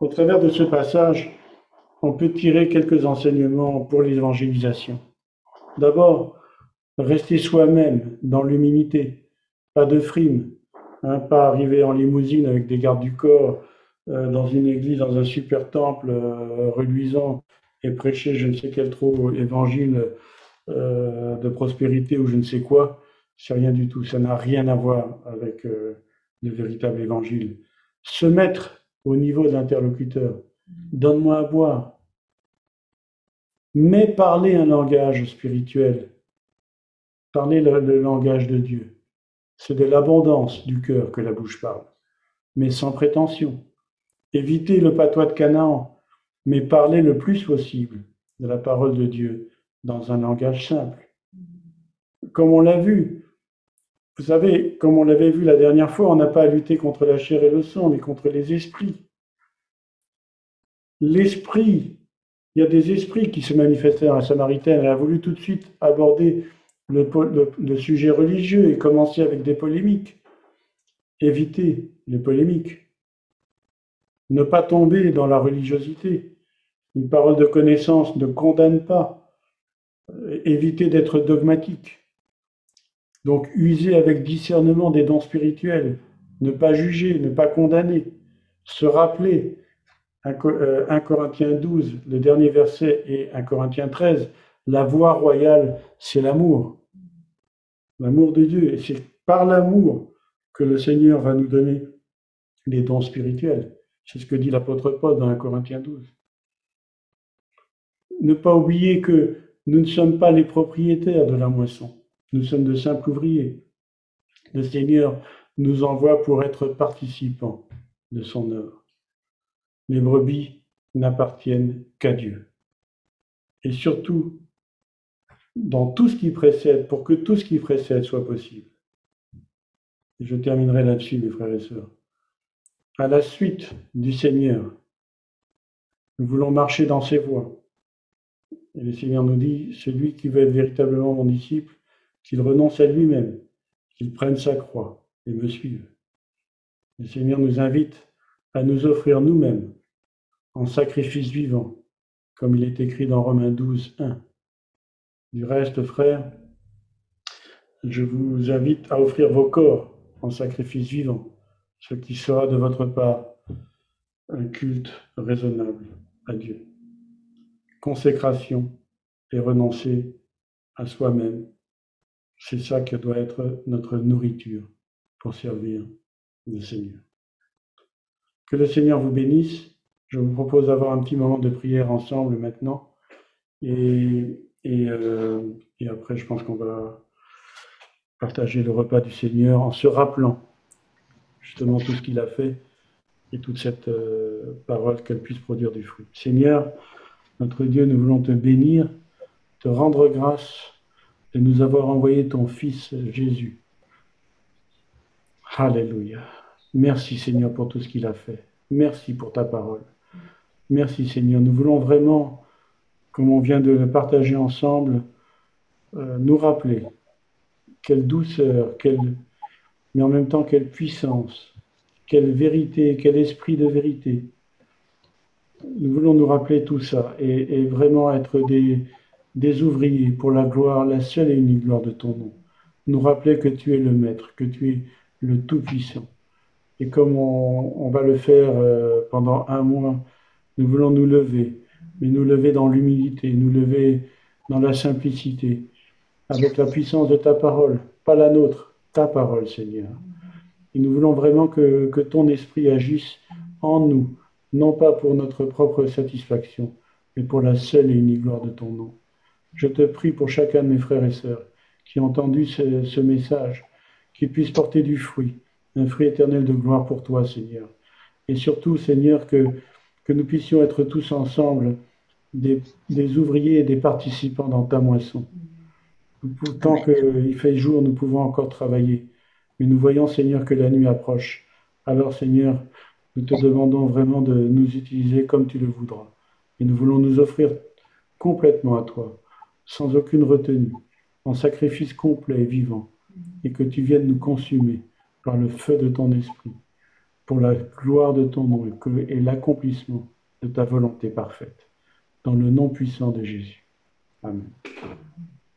Au travers de ce passage, on peut tirer quelques enseignements pour l'évangélisation. D'abord, rester soi-même dans l'humilité, pas de frime, hein, pas arriver en limousine avec des gardes du corps euh, dans une église, dans un super temple euh, reluisant et prêcher je ne sais quel trop évangile euh, de prospérité ou je ne sais quoi, c'est rien du tout. Ça n'a rien à voir avec le véritable évangile. Se mettre au niveau de l'interlocuteur. Donne-moi à boire. Mais parler un langage spirituel. Parler le, le langage de Dieu. C'est de l'abondance du cœur que la bouche parle, mais sans prétention. Éviter le patois de Canaan, mais parler le plus possible de la parole de Dieu dans un langage simple. Comme on l'a vu, vous savez, comme on l'avait vu la dernière fois, on n'a pas à lutter contre la chair et le sang, mais contre les esprits. L'esprit, il y a des esprits qui se manifestèrent à Samaritaine. Elle a voulu tout de suite aborder le, sujet religieux et commencer avec des polémiques. Éviter les polémiques. Ne pas tomber dans la religiosité. Une parole de connaissance ne condamne pas. Éviter d'être dogmatique. Donc user avec discernement des dons spirituels. Ne pas juger, ne pas condamner. Se rappeler. 1 euh, Corinthiens 12, le dernier verset, et 1 Corinthiens 13, la voie royale, c'est l'amour. L'amour de Dieu. Et c'est par l'amour que le Seigneur va nous donner les dons spirituels. C'est ce que dit l'apôtre Paul dans 1 Corinthiens 12. Ne pas oublier que nous ne sommes pas les propriétaires de la moisson. Nous sommes de simples ouvriers. Le Seigneur nous envoie pour être participants de son œuvre. Les brebis n'appartiennent qu'à Dieu. Et surtout, dans tout ce qui précède, pour que tout ce qui précède soit possible. je terminerai là-dessus, mes frères et sœurs. À la suite du Seigneur, nous voulons marcher dans ses voies. Et le Seigneur nous dit, celui qui veut être véritablement mon disciple, qu'il renonce à lui-même, qu'il prenne sa croix et me suive. Le Seigneur nous invite à nous offrir nous-mêmes en sacrifice vivant, comme il est écrit dans Romains 12, 1. Du reste, frères, je vous invite à offrir vos corps en sacrifice vivant, ce qui sera de votre part un culte raisonnable à Dieu. Consécration et renoncer à soi-même, c'est ça qui doit être notre nourriture pour servir le Seigneur. Que le Seigneur vous bénisse. Je vous propose d'avoir un petit moment de prière ensemble maintenant. Euh, et, après, je pense qu'on va partager le repas du Seigneur en se rappelant justement tout ce qu'il a fait et toute cette euh, parole qu'elle puisse produire du fruit. Seigneur, notre Dieu, nous voulons te bénir, te rendre grâce de nous avoir envoyé ton Fils Jésus. Alléluia. Merci Seigneur pour tout ce qu'il a fait. Merci pour ta parole. Merci Seigneur. Nous voulons vraiment comme on vient de le partager ensemble, euh, nous rappeler quelle douceur, quelle, mais en même temps quelle puissance, quelle vérité, quel esprit de vérité. Nous voulons nous rappeler tout ça et, vraiment être des, ouvriers pour la gloire, la seule et unique gloire de ton nom. Nous rappeler que tu es le Maître, que tu es le Tout-Puissant. Et comme on, va le faire euh, pendant un mois, nous voulons nous lever mais nous lever dans l'humilité, nous lever dans la simplicité, avec la puissance de ta parole, pas la nôtre, ta parole, Seigneur. Et nous voulons vraiment que, ton esprit agisse en nous, non pas pour notre propre satisfaction, mais pour la seule et unique gloire de ton nom. Je te prie pour chacun de mes frères et sœurs qui ont entendu ce, ce message, qu'ils puissent porter du fruit, un fruit éternel de gloire pour toi, Seigneur. Et surtout, Seigneur, que, que nous puissions être tous ensemble des, ouvriers et des participants dans ta moisson. Tant qu'il fait jour, nous pouvons encore travailler. Mais nous voyons, Seigneur, que la nuit approche. Alors, Seigneur, nous te demandons vraiment de nous utiliser comme tu le voudras. Et nous voulons nous offrir complètement à toi, sans aucune retenue, en sacrifice complet et vivant, et que tu viennes nous consumer par le feu de ton esprit, pour la gloire de ton nom et l'accomplissement de ta volonté parfaite dans le nom puissant de Jésus. Amen.